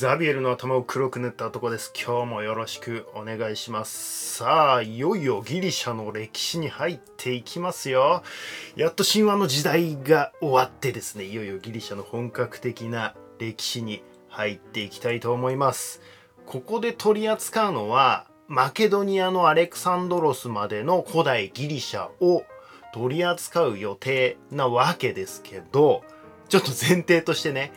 ザビエルの頭を黒く塗った男です。今日もよろしくお願いします。さあ、いよいよギリシャの歴史に入っていきますよ。やっと神話の時代が終わってですね、いよいよギリシャの本格的な歴史に入っていきたいと思います。ここで取り扱うのは、マケドニアのアレクサンドロスまでの古代ギリシャを取り扱う予定なわけですけど、ちょっと前提としてね、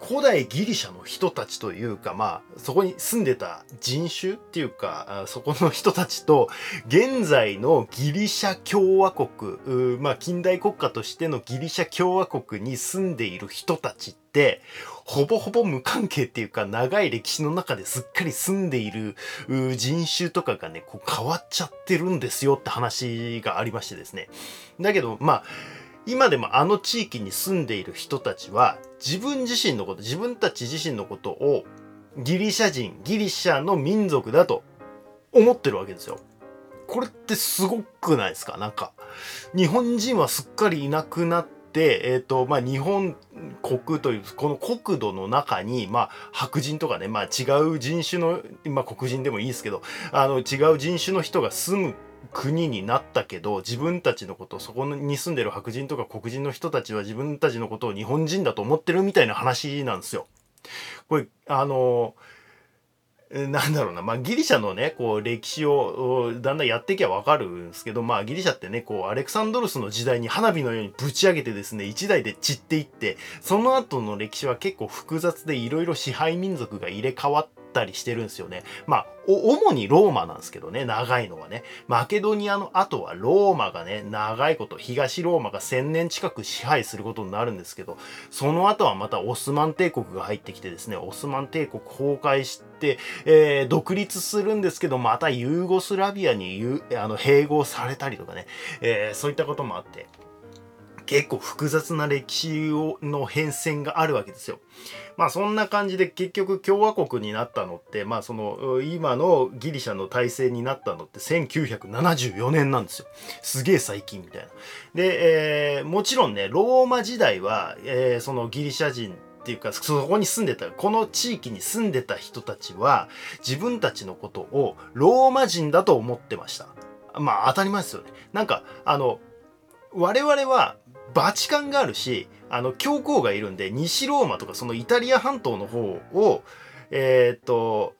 古代ギリシャの人たちというか、まあ、そこに住んでた人種っていうか、そこの人たちと、現在のギリシャ共和国、まあ、近代国家としてのギリシャ共和国に住んでいる人たちって、ほぼほぼ無関係っていうか、長い歴史の中ですっかり住んでいる人種とかがね、こう変わっちゃってるんですよって話がありましてですね。だけど、まあ、今でもあの地域に住んでいる人たちは自分自身のこと自分たち自身のことをギリシャ人ギリシャの民族だと思ってるわけですよ。これってすごくないですか？なんか日本人はすっかりいなくなってえっ、とまあ日本国というこの国土の中にまあ白人とかねまあ違う人種のまあ黒人でもいいですけどあの違う人種の人が住む国になったけど自分たちのことそこに住んでる白人とか黒人の人たちは自分たちのことを日本人だと思ってるみたいな話なんですよ。これあのなんだろうな、まあ、ギリシャのね、こう、歴史をだんだんやっていけばわかるんですけど、まあ、ギリシャってね、こう、アレクサンドロスの時代に花火のようにぶち上げてですね、一代で散っていって、その後の歴史は結構複雑でいろいろ支配民族が入れ替わってたりしてるんですよね。まあ、主にローマなんですけどね、長いのはね。マケドニアの後はローマがね、長いこと、東ローマが1000年近く支配することになるんですけど、その後はまたオスマン帝国が入ってきてですね、オスマン帝国崩壊して、えー独立するんですけど、またユーゴスラビアにゆあの併合されたりとかね、えーそういったこともあって、結構複雑な歴史をの変遷があるわけですよ。まあそんな感じで結局共和国になったのって、まあその今のギリシャの体制になったのって1974年なんですよ。すげえ最近みたいな。で、えーもちろんね、ローマ時代は、えーそのギリシャ人っていうか、そこに住んでた、この地域に住んでた人たちは、自分たちのことをローマ人だと思ってました。まあ当たり前ですよね。なんか、あの、我々はバチカンがあるし、あの、教皇がいるんで、西ローマとかそのイタリア半島の方を、えっと、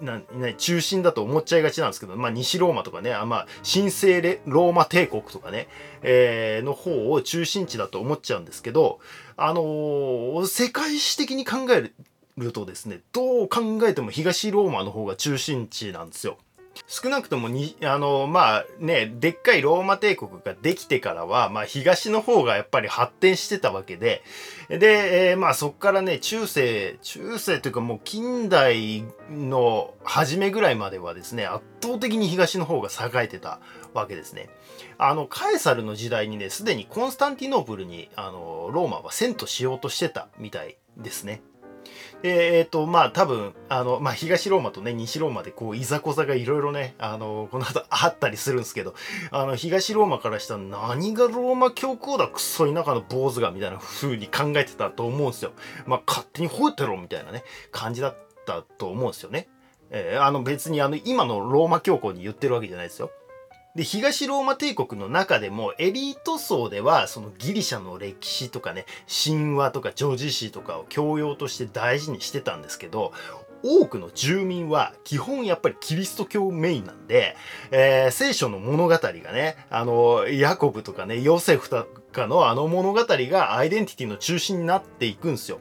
なな中心だと思っちゃいがちなんですけど、まあ、西ローマとかね、あまあ、神聖ローマ帝国とかね、えーの方を中心地だと思っちゃうんですけど、あのー世界史的に考えるとですね、どう考えても東ローマの方が中心地なんですよ。少なくともに、あの、まあね、でっかいローマ帝国ができてからは、まあ東の方がやっぱり発展してたわけで、で、えーまあそっからね、中世、中世というかもう近代の初めぐらいまではですね、圧倒的に東の方が栄えてたわけですね。あの、カエサルの時代にね、すでにコンスタンティノープルに、あの、ローマは遷都しようとしてたみたいですね。でえっ、と、まあ多分、あの、まあ東ローマとね、西ローマでこう、いざこざがいろいろね、あの、この後あったりするんですけど、あの、東ローマからしたら何がローマ教皇だ、クソ田舎の坊主が、みたいな風に考えてたと思うんですよ。まあ勝手に吠えてろ、みたいなね、感じだったと思うんですよね。えーあの別にあの、今のローマ教皇に言ってるわけじゃないですよ。で、東ローマ帝国の中でもエリート層ではそのギリシャの歴史とかね、神話とか女児史とかを教養として大事にしてたんですけど、多くの住民は基本やっぱりキリスト教メインなんで、えー聖書の物語がね、あの、ヤコブとかね、ヨセフとかのあの物語がアイデンティティの中心になっていくんですよ。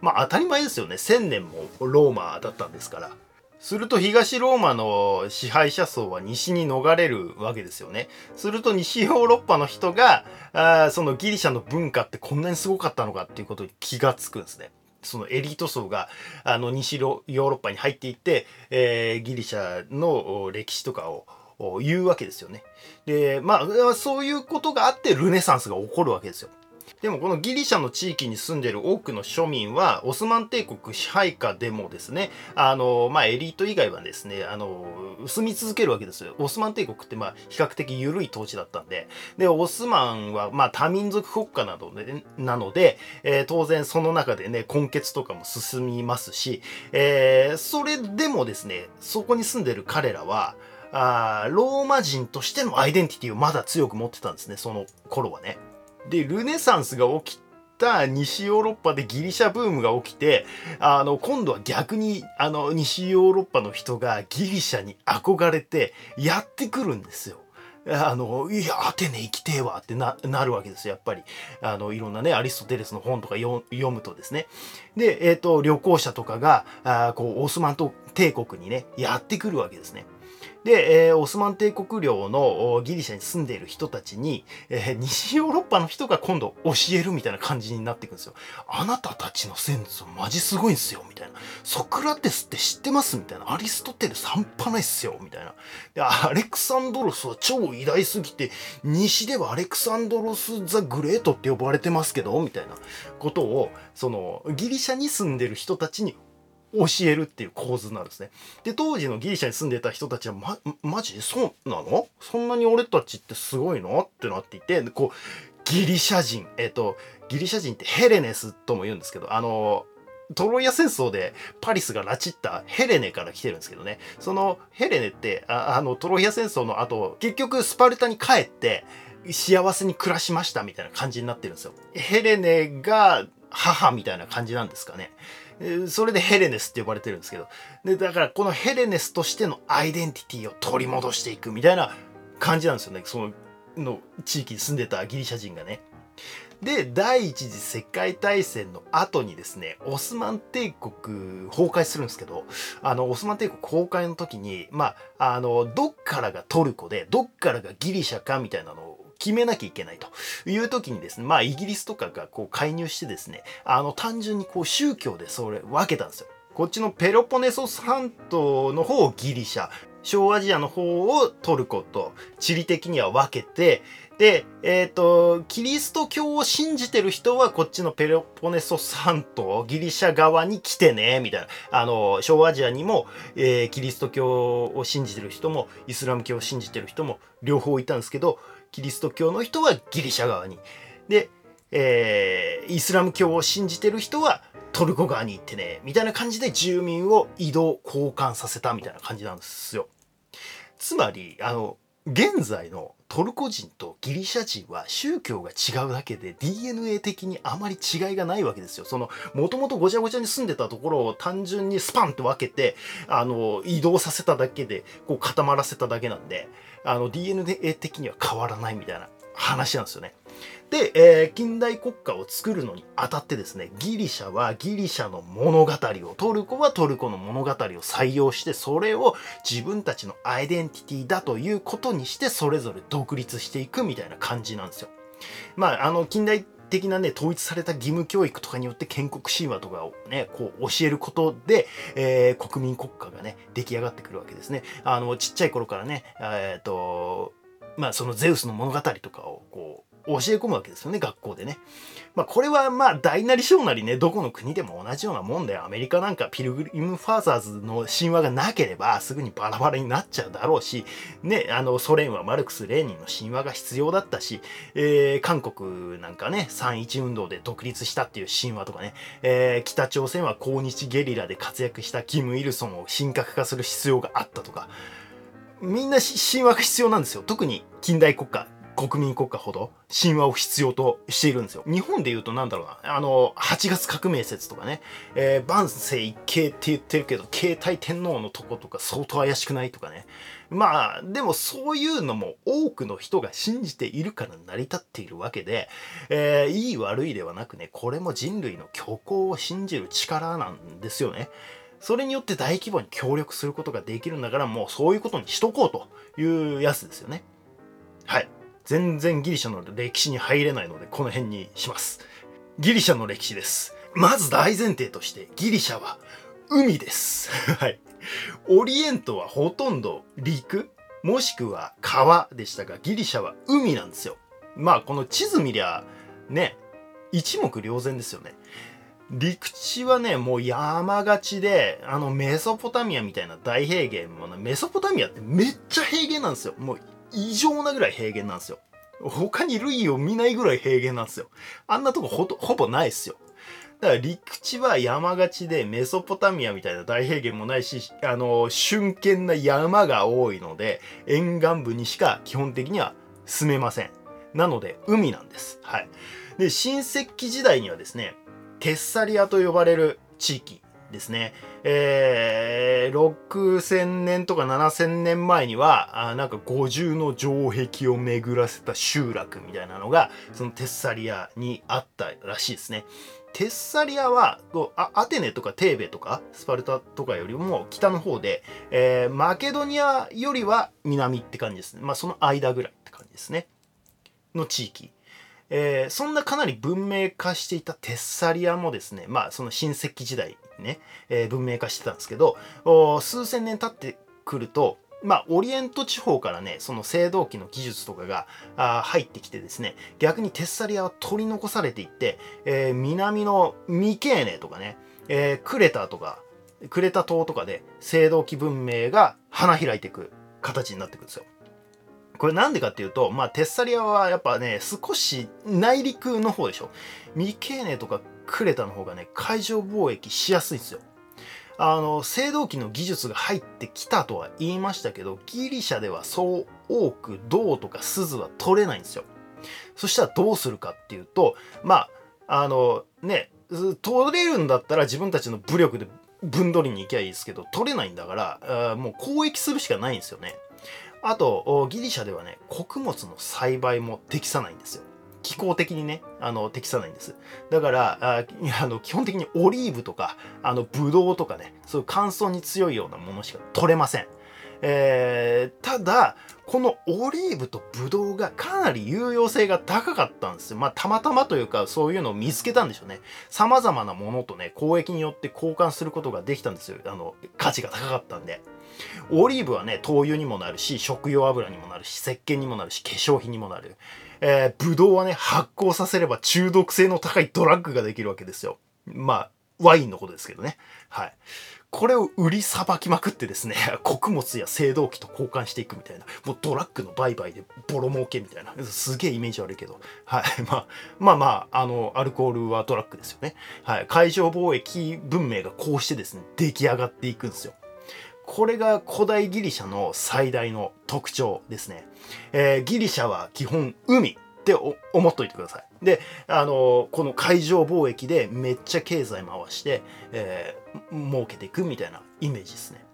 まあ当たり前ですよね。千年もローマだったんですから。すると東ローマの支配者層は西に逃れるわけですよね。すると西ヨーロッパの人が、あそのギリシャの文化ってこんなにすごかったのかっていうことに気がつくんですね。そのエリート層があの西ヨーロッパに入っていって、えーギリシャの歴史とかを言うわけですよね。で、まあ、そういうことがあってルネサンスが起こるわけですよ。でもこのギリシャの地域に住んでる多くの庶民はオスマン帝国支配下でもですねあのまあエリート以外はですねあの住み続けるわけですよオスマン帝国ってまあ比較的緩い統治だったんででオスマンはま多民族国家などでなので、えー、当然その中でね根血とかも進みますし、えー、それでもですねそこに住んでる彼らはあローマ人としてのアイデンティティをまだ強く持ってたんですねその頃はね。で、ルネサンスが起きた西ヨーロッパでギリシャブームが起きて、あの、今度は逆に、あの、西ヨーロッパの人がギリシャに憧れてやってくるんですよ。あの、いや、アテネ行きてえわってな、なるわけですよ、やっぱり。あの、いろんなね、アリストテレスの本とか読むとですね。で、えっ、ー、と、旅行者とかが、あこう、オスマント帝国にね、やってくるわけですね。で、えー、オスマン帝国領のギリシャに住んでいる人たちに、えー、西ヨーロッパの人が今度教えるみたいな感じになっていくんですよ。あなたたちの先祖マジすごいんすよ、みたいな。ソクラテスって知ってますみたいな。アリストテレス半端ないっすよ、みたいな。で、アレクサンドロスは超偉大すぎて、西ではアレクサンドロス・ザ・グレートって呼ばれてますけど、みたいなことを、その、ギリシャに住んでる人たちに教えるっていう構図なんですね。で、当時のギリシャに住んでた人たちは、ま、マジ？そうなの？そんなに俺たちってすごいの？ってなっていて、こう、ギリシャ人、えっ、と、ギリシャ人ってヘレネスとも言うんですけど、あの、トロイア戦争でパリスが拉致ったヘレネから来てるんですけどね。そのヘレネって、ああの、トロイア戦争の後、結局スパルタに帰って、幸せに暮らしましたみたいな感じになってるんですよ。ヘレネが母みたいな感じなんですかね。それでヘレネスって呼ばれてるんですけど。で、だからこのヘレネスとしてのアイデンティティを取り戻していくみたいな感じなんですよね。その、の地域に住んでたギリシャ人がね。で、第一次世界大戦の後にですね、オスマン帝国崩壊するんですけど、あの、オスマン帝国崩壊の時に、まあ、あの、どっからがトルコで、どっからがギリシャかみたいなのを決めなきゃいけないという時にですね、まあイギリスとかがこう介入してですね、あの単純にこう宗教でそれ分けたんですよ。こっちのペロポネソス半島の方をギリシャ、小アジアの方をトルコと地理的には分けて、で、えっ、ー、と、キリスト教を信じてる人はこっちのペロポネソス半島、ギリシャ側に来てね、みたいな。あの、小アジアにも、えー、キリスト教を信じてる人も、イスラム教を信じてる人も両方いたんですけど、キリスト教の人はギリシャ側に。で、えー、イスラム教を信じてる人はトルコ側に行ってね、みたいな感じで住民を移動、交換させたみたいな感じなんですよ。つまり、あの、現在のトルコ人とギリシャ人は宗教が違うだけで DNA 的にあまり違いがないわけですよ。その、もともとごちゃごちゃに住んでたところを単純にスパンって分けて、あの、移動させただけで、こう固まらせただけなんで、あの、DNA 的には変わらないみたいな話なんですよね。で、えー、近代国家を作るのにあたってですね、ギリシャはギリシャの物語を、トルコはトルコの物語を採用して、それを自分たちのアイデンティティだということにして、それぞれ独立していくみたいな感じなんですよ。まあ、あの、近代的なね、統一された義務教育とかによって建国神話とかをね、こう教えることで、えー、国民国家がね、出来上がってくるわけですね。あの、ちっちゃい頃からね、えっ、と、まあ、そのゼウスの物語とかをこう、教え込むわけですよね、学校でね。まあ、これはまあ、大なり小なりね、どこの国でも同じようなもんで、アメリカなんかピルグリム・ファーザーズの神話がなければ、すぐにバラバラになっちゃうだろうし、ね、あの、ソ連はマルクス・レーニンの神話が必要だったし、えー、韓国なんかね、3-1運動で独立したっていう神話とかね、えー、北朝鮮は抗日ゲリラで活躍したキム・イルソンを神格化する必要があったとか、みんな神話が必要なんですよ。特に近代国家。国民国家ほど神話を必要としているんですよ。日本で言うとなんだろうな、あの、8月革命説とかね、えー、万世一系って言ってるけど、携帯天皇のとことか相当怪しくないとかね。まあ、でもそういうのも多くの人が信じているから成り立っているわけで、えー、いい悪いではなくね、これも人類の虚構を信じる力なんですよね。それによって大規模に協力することができるんだから、もうそういうことにしとこうというやつですよね。はい。全然ギリシャの歴史に入れないので、この辺にします。ギリシャの歴史です。まず大前提として、ギリシャは海です。はい。オリエントはほとんど陸、もしくは川でしたが、ギリシャは海なんですよ。まあ、この地図見りゃ、ね、一目瞭然ですよね。陸地はね、もう山がちで、あのメソポタミアみたいな大平原も、メソポタミアってめっちゃ平原なんですよ。もう異常なぐらい平原なんですよ。他に類を見ないぐらい平原なんですよ。あんなとこほとほぼないっすよ。だから陸地は山がちでメソポタミアみたいな大平原もないし、あの、瞬間な山が多いので、沿岸部にしか基本的には住めません。なので、海なんです。はい。で、新石器時代にはですね、テッサリアと呼ばれる地域ですね。えー、6000年とか7000年前には、あなんか五重の城壁を巡らせた集落みたいなのが、そのテッサリアにあったらしいですね。テッサリアはアテネとかテーベとかスパルタとかよりも北の方で、えー、マケドニアよりは南って感じですね。まあその間ぐらいって感じですね。の地域。えー、そんなかなり文明化していたテッサリアもですね、まあその新石器時代ね、えー、文明化してたんですけど、数千年経ってくると、まあ、オリエント地方からね、その青銅器の技術とかがあ入ってきてですね、逆にテッサリアは取り残されていって、えー、南のミケーネとかね、えー、クレタとか、クレタ島とかで青銅器文明が花開いていく形になっていくんですよ。これなんでかっていうと、まあ、テッサリアはやっぱね、少し内陸の方でしょ。ミケーネとかクレタの方がね、海上貿易しやすいんですよ。あの、青銅器の技術が入ってきたとは言いましたけど、ギリシャではそう多く銅とか鈴は取れないんですよ。そしたらどうするかっていうと、まあ、あの、ね、取れるんだったら自分たちの武力で分取りに行きゃいいですけど、取れないんだから、もう交易するしかないんですよね。あと、ギリシャではね、穀物の栽培も適さないんですよ。気候的にね、あの、適さないんです。だから、ああの基本的にオリーブとか、あの、ブドウとかね、そういう乾燥に強いようなものしか取れません。えー、ただ、このオリーブとブドウがかなり有用性が高かったんですよ。まあ、たまたまというか、そういうのを見つけたんでしょうね。様々なものとね、交易によって交換することができたんですよ。あの、価値が高かったんで。オリーブはね、灯油にもなるし、食用油にもなるし、石鹸にもなるし、化粧品にもなる。えー、ブドウはね、発酵させれば中毒性の高いドラッグができるわけですよ。まあ、ワインのことですけどね。はい。これを売りさばきまくってですね、穀物や青銅器と交換していくみたいな、もうドラッグの売買でボロ儲けみたいな、すげえイメージ悪いけど、はい。まあ、まあまあ、あの、アルコールはドラッグですよね。はい。海上貿易文明がこうしてですね、出来上がっていくんですよ。これが古代ギリシャの最大の特徴ですね。えー、ギリシャは基本海って思っといてください。で、あのこの海上貿易でめっちゃ経済回して、えー、儲けていくみたいなイメージですね。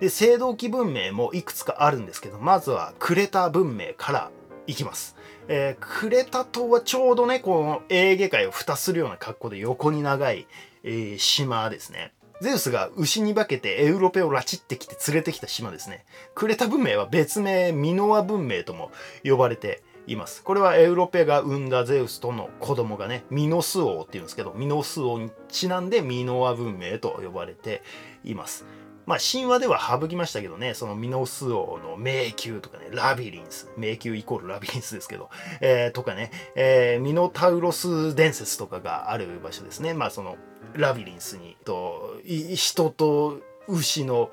で、青銅器文明もいくつかあるんですけど、まずはクレタ文明からいきます。えー、クレタ島はちょうどね、このエーゲ海を蓋するような格好で横に長い、えー、島ですね。ゼウスが牛に化けてエウロペを拉致ってきて連れてきた島ですね。クレタ文明は別名ミノア文明とも呼ばれています。これはエウロペが生んだゼウスとの子供がね、ミノス王っていうんですけど、ミノス王にちなんでミノア文明と呼ばれています。まあ神話では省きましたけどね、そのミノス王の迷宮とかね、ラビリンス、迷宮イコールラビリンスですけど、えー、とかね、えー、ミノタウロス伝説とかがある場所ですね。まあそのラビリンスにと人と牛の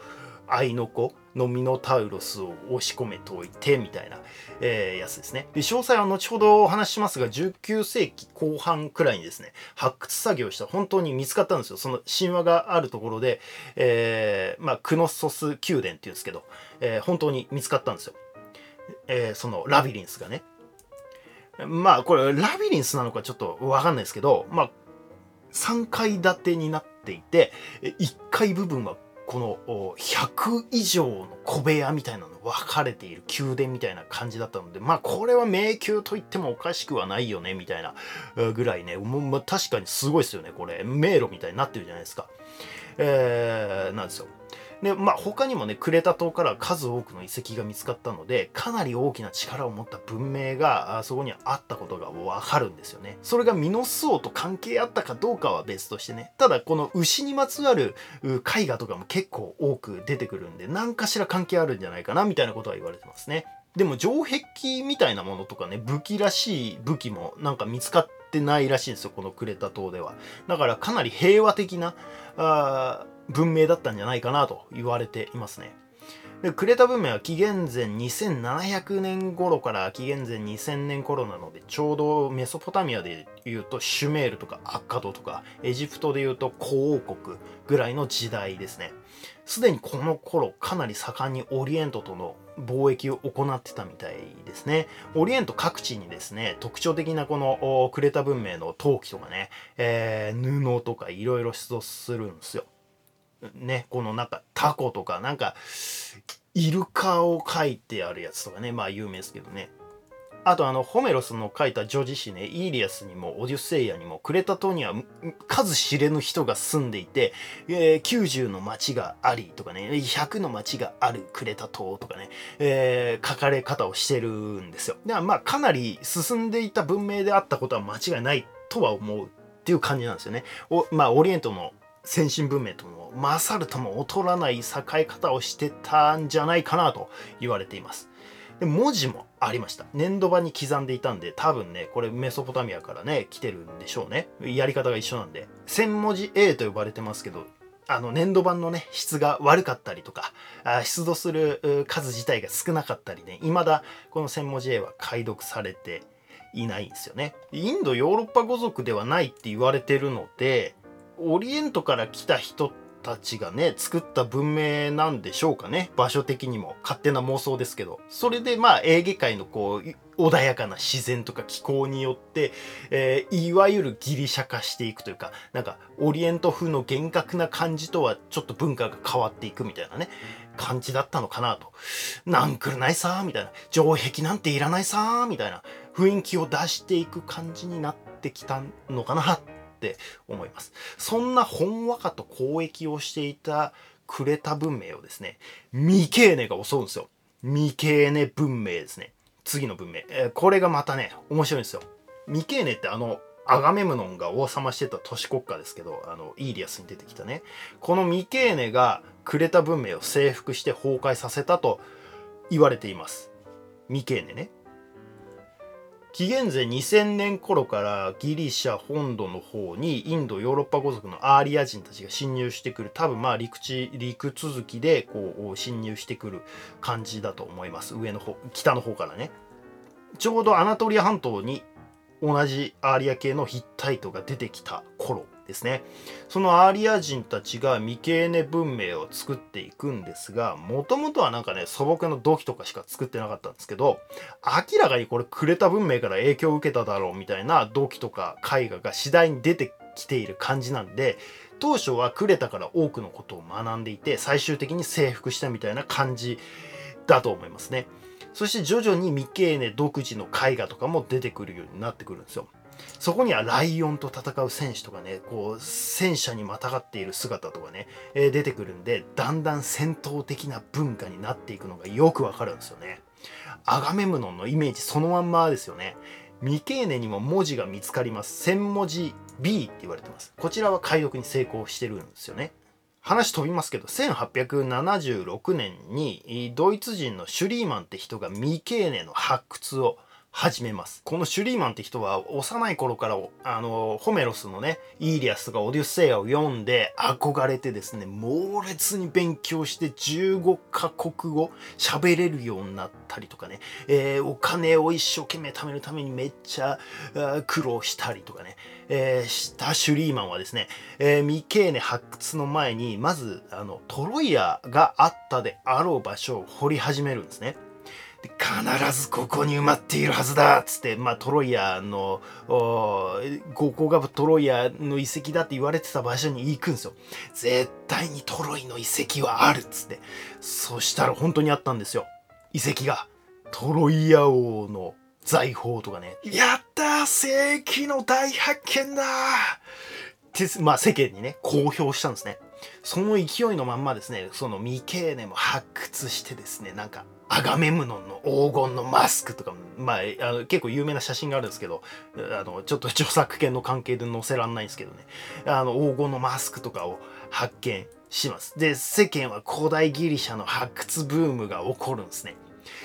愛の子のミノタウロスを押し込めておいてみたいな、えー、やつですね。で詳細は後ほどお話ししますが19世紀後半くらいにですね発掘作業した本当に見つかったんですよ。その神話があるところで、えー、まあ、クノッソス宮殿っていうんですけど、えー、本当に見つかったんですよ、えそのラビリンスがね。まあこれラビリンスなのかちょっとわかんないですけどまあ3階建てになっていて、1階部分はこの100以上の小部屋みたいなの分かれている宮殿みたいな感じだったので、まあこれは迷宮と言ってもおかしくはないよね、みたいなぐらいね、まあ、確かにすごいですよね、これ。迷路みたいになってるじゃないですか。えー、なんですよ。で、まあ、他にもね、クレタ島から数多くの遺跡が見つかったので、かなり大きな力を持った文明がそこにあったことがわかるんですよね。それがミノス王と関係あったかどうかは別としてね。ただ、この牛にまつわる絵画とかも結構多く出てくるんで、何かしら関係あるんじゃないかな、みたいなことは言われてますね。でも城壁みたいなものとかね、武器らしい武器もなんか見つかってってないらしいんですよこのクレタ島ではだからかなり平和的なあ文明だったんじゃないかなと言われていますねでクレタ文明は紀元前2700年頃から紀元前2000年頃なのでちょうどメソポタミアでいうとシュメールとかアッカドとかエジプトでいうと古王国ぐらいの時代ですねすでにこの頃かなり盛んにオリエントとの貿易を行ってたみたいですね。オリエント各地にですね、特徴的なこのクレタ文明の陶器とかね、えー、布とかいろいろ出土するんですよ。ね、このなんかタコとかなんかイルカを描いてあるやつとかね、まあ有名ですけどね。あとあの、ホメロスの書いた女児詩ね、イーリアスにもオデュッセイヤにも、クレタ島には数知れぬ人が住んでいて、えー、90の町がありとかね、100の町があるクレタ島とかね、えー、書かれ方をしてるんですよ。でまあ、かなり進んでいた文明であったことは間違いないとは思うっていう感じなんですよね。おまあ、オリエントの先進文明とも勝るとも劣らない栄え方をしてたんじゃないかなと言われています。で文字もありました。粘土板に刻んでいたんで、多分ね、これメソポタミアからね、来てるんでしょうね。やり方が一緒なんで。1000文字 A と呼ばれてますけど、あの、粘土板のね、質が悪かったりとか、あ出土する数自体が少なかったりね、未だこの1000文字 A は解読されていないんですよね。インド、ヨーロッパ語族ではないって言われてるので、オリエントから来た人ってたちがね、作った文明なんでしょうかね。場所的にも。勝手な妄想ですけど。それでまあ、エーゲ海のこう、穏やかな自然とか気候によって、えー、いわゆるギリシャ化していくというか、なんか、オリエント風の厳格な感じとはちょっと文化が変わっていくみたいなね、感じだったのかなと。なんくるないさーみたいな。城壁なんていらないさーみたいな雰囲気を出していく感じになってきたのかなっって思います。そんなほんわかと交易をしていたクレタ文明をですね、ミケーネが襲うんですよ。ミケーネ文明ですね。次の文明。えー、これがまたね、面白いんですよ。ミケーネってあの、アガメムノンが王様してた都市国家ですけど、あの、イーリアスに出てきたね。このミケーネがクレタ文明を征服して崩壊させたと言われています。ミケーネね。紀元前2000年頃からギリシャ本土の方にインドヨーロッパ語族のアーリア人たちが侵入してくる多分まあ陸地陸続きでこう侵入してくる感じだと思います。上の方北の方からね。ちょうどアナトリア半島に同じアーリア系のヒッタイトが出てきた頃ですね。そのアーリア人たちがミケーネ文明を作っていくんですがもともとはなんかね素朴な土器とかしか作ってなかったんですけど明らかにこれクレタ文明から影響を受けただろうみたいな土器とか絵画が次第に出てきている感じなんで当初はクレタから多くのことを学んでいて最終的に征服したみたいな感じだと思いますね。そして徐々にミケーネ独自の絵画とかも出てくるようになってくるんですよそこにはライオンと戦う戦士とかね、こう、戦車にまたがっている姿とかね、えー、出てくるんで、だんだん戦闘的な文化になっていくのがよくわかるんですよね。アガメムノンのイメージそのまんまですよね。未経年にも文字が見つかります。1000文字 B って言われてます。こちらは解読に成功してるんですよね。話飛びますけど1876年にドイツ人のシュリーマンって人が未経年の発掘を始めます。このシュリーマンって人は幼い頃からあのホメロスのねイーリアスとかオデュッセイアを読んで憧れてですね猛烈に勉強して15カ国語喋れるようになったりとかね、えー、お金を一生懸命貯めるためにめっちゃ苦労したりとかね、えー、したシュリーマンはですね、えー、ミケーネ発掘の前にまずあのトロイアがあったであろう場所を掘り始めるんですね。必ずここに埋まっているはずだっつって、まあ、トロイアのここがトロイアの遺跡だって言われてた場所に行くんですよ。絶対にトロイの遺跡はあるっつって。そしたら本当にあったんですよ。遺跡がトロイア王の財宝とかね。やった世紀の大発見だってまあ世間にね公表したんですね。その勢いのまんまですねその未経年も発掘してですねなんかアガメムノンの黄金のマスクとか、まあ、あの結構有名な写真があるんですけど、あの、ちょっと著作権の関係で載せらんないんですけどね、あの、黄金のマスクとかを発見します。で、世間は古代ギリシャの発掘ブームが起こるんですね。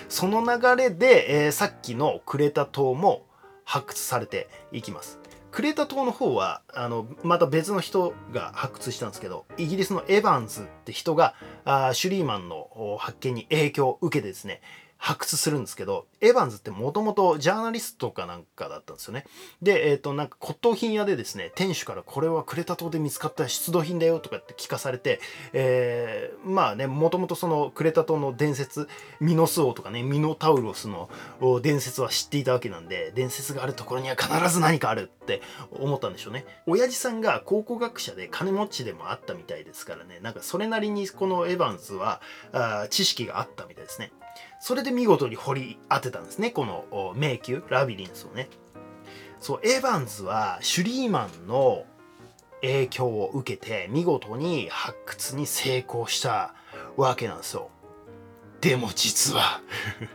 その流れで、えー、さっきのクレタ島も発掘されていきます。クレータ島の方はあのまた別の人が発掘したんですけどイギリスのエヴァンズって人があシュリーマンの発見に影響を受けてですね発掘するんですけど、エヴァンズってもともとジャーナリストかなんかだったんですよね。で、えっ、ー、と、なんか骨董品屋でですね、店主からこれはクレタ島で見つかった出土品だよとかって聞かされて、えー、まあね、もともとそのクレタ島の伝説、ミノス王とかね、ミノタウロスの伝説は知っていたわけなんで、伝説があるところには必ず何かあるって思ったんでしょうね。親父さんが考古学者で金持ちでもあったみたいですからね、なんかそれなりにこのエヴァンズはあ知識があったみたいですね。それで見事に掘り当てたんですね。この迷宮ラビリンスをね。そうエヴァンズはシュリーマンの影響を受けて見事に発掘に成功したわけなんですよ。でも実は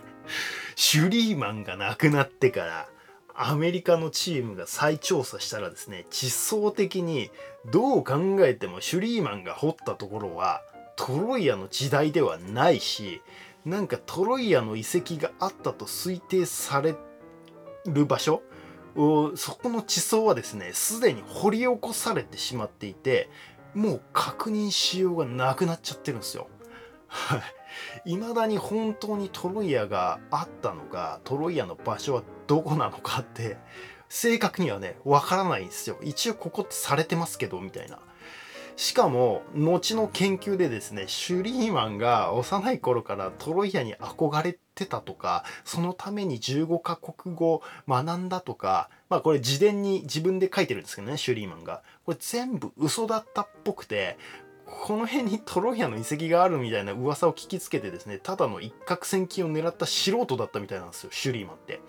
シュリーマンが亡くなってからアメリカのチームが再調査したらですね地層的にどう考えてもシュリーマンが掘ったところはトロイアの時代ではないしなんかトロイアの遺跡があったと推定される場所そこの地層はですねすでに掘り起こされてしまっていてもう確認しようがなくなっちゃってるんですよ。はい。未だに本当にトロイアがあったのかトロイアの場所はどこなのかって正確にはねわからないんですよ。一応ここってされてますけどみたいな。しかも後の研究でですねシュリーマンが幼い頃からトロイアに憧れてたとかそのために15カ国語学んだとかまあこれ自伝に自分で書いてるんですけどねシュリーマンが。これ全部嘘だったっぽくてこの辺にトロイアの遺跡があるみたいな噂を聞きつけてですねただの一攫千金を狙った素人だったみたいなんですよシュリーマンって。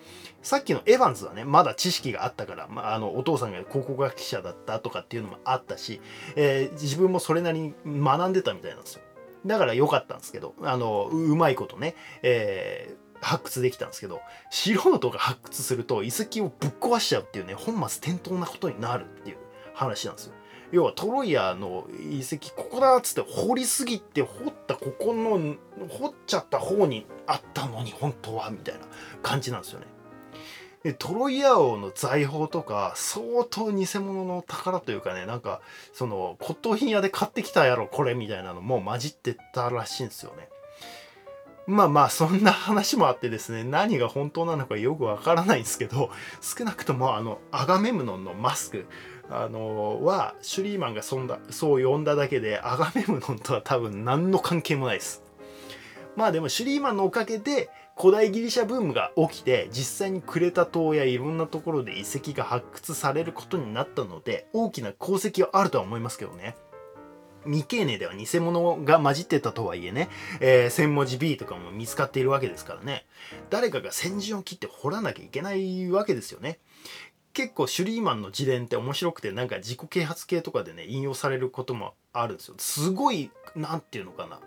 さっきのエヴァンズはねまだ知識があったから、まあ、あのお父さんが考古学者だったとかっていうのもあったし、えー、自分もそれなりに学んでたみたいなんですよ。だから良かったんですけどあのうまいことね、えー発掘できたんですけど素人が発掘すると遺跡をぶっ壊しちゃうっていうね本末転倒なことになるっていう話なんですよ。要はトロイアの遺跡ここだっつって掘りすぎて掘ったここの掘っちゃった方にあったのに本当はみたいな感じなんですよね。でトロイア王の財宝とか相当偽物の宝というかねなんかその骨董品屋で買ってきたやろこれみたいなのも混じってたらしいんですよね。まあまあそんな話もあってですね何が本当なのかよくわからないんですけど少なくともあのアガメムノンのマスクあのはシュリーマンがそんだそう呼んだだけでアガメムノンとは多分何の関係もないです。まあでもシュリーマンのおかげで古代ギリシャブームが起きて実際にクレタ島やいろんなところで遺跡が発掘されることになったので大きな功績はあるとは思いますけどね。未経年では偽物が混じってたとはいえね、えー、1000文字 B とかも見つかっているわけですからね誰かが先陣を切って掘らなきゃいけないわけですよね結構シュリーマンの自伝って面白くてなんか自己啓発系とかでね引用されることもあるんですよ。すごい何て言うのかな。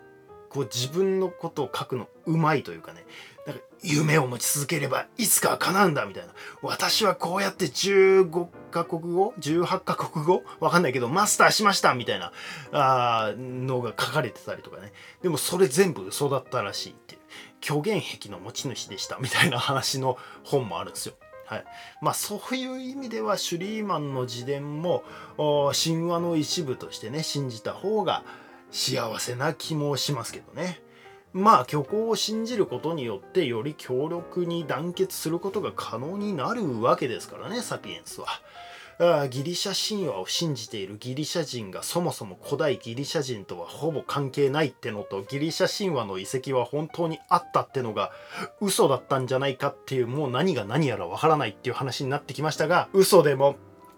こう自分のことを書くのうまいというかね。なんか夢を持ち続ければいつかは叶うんだみたいな。私はこうやって15カ国語18カ国語？わかんないけどマスターしましたみたいなあのが書かれてたりとかね。でもそれ全部嘘だったらしいっていう。虚言癖の持ち主でしたみたいな話の本もあるんですよ。はい、まあそういう意味ではシュリーマンの自伝も神話の一部としてね信じた方が幸せな気もしますけどね。まあ虚構を信じることによってより強力に団結することが可能になるわけですからねサピエンスは。ギリシャ神話を信じているギリシャ人がそもそも古代ギリシャ人とはほぼ関係ないってのとギリシャ神話の遺跡は本当にあったってのが嘘だったんじゃないかっていうもう何が何やらわからないっていう話になってきましたが嘘でも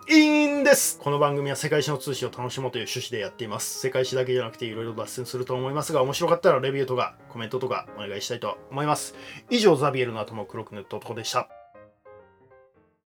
いいんですこの番組は世界史の通信を楽しもうという趣旨でやっています。世界史だけじゃなくていろいろ脱線すると思いますが、面白かったらレビューとかコメントとかお願いしたいと思います。以上、ザビエルの頭を黒く塗った男でした。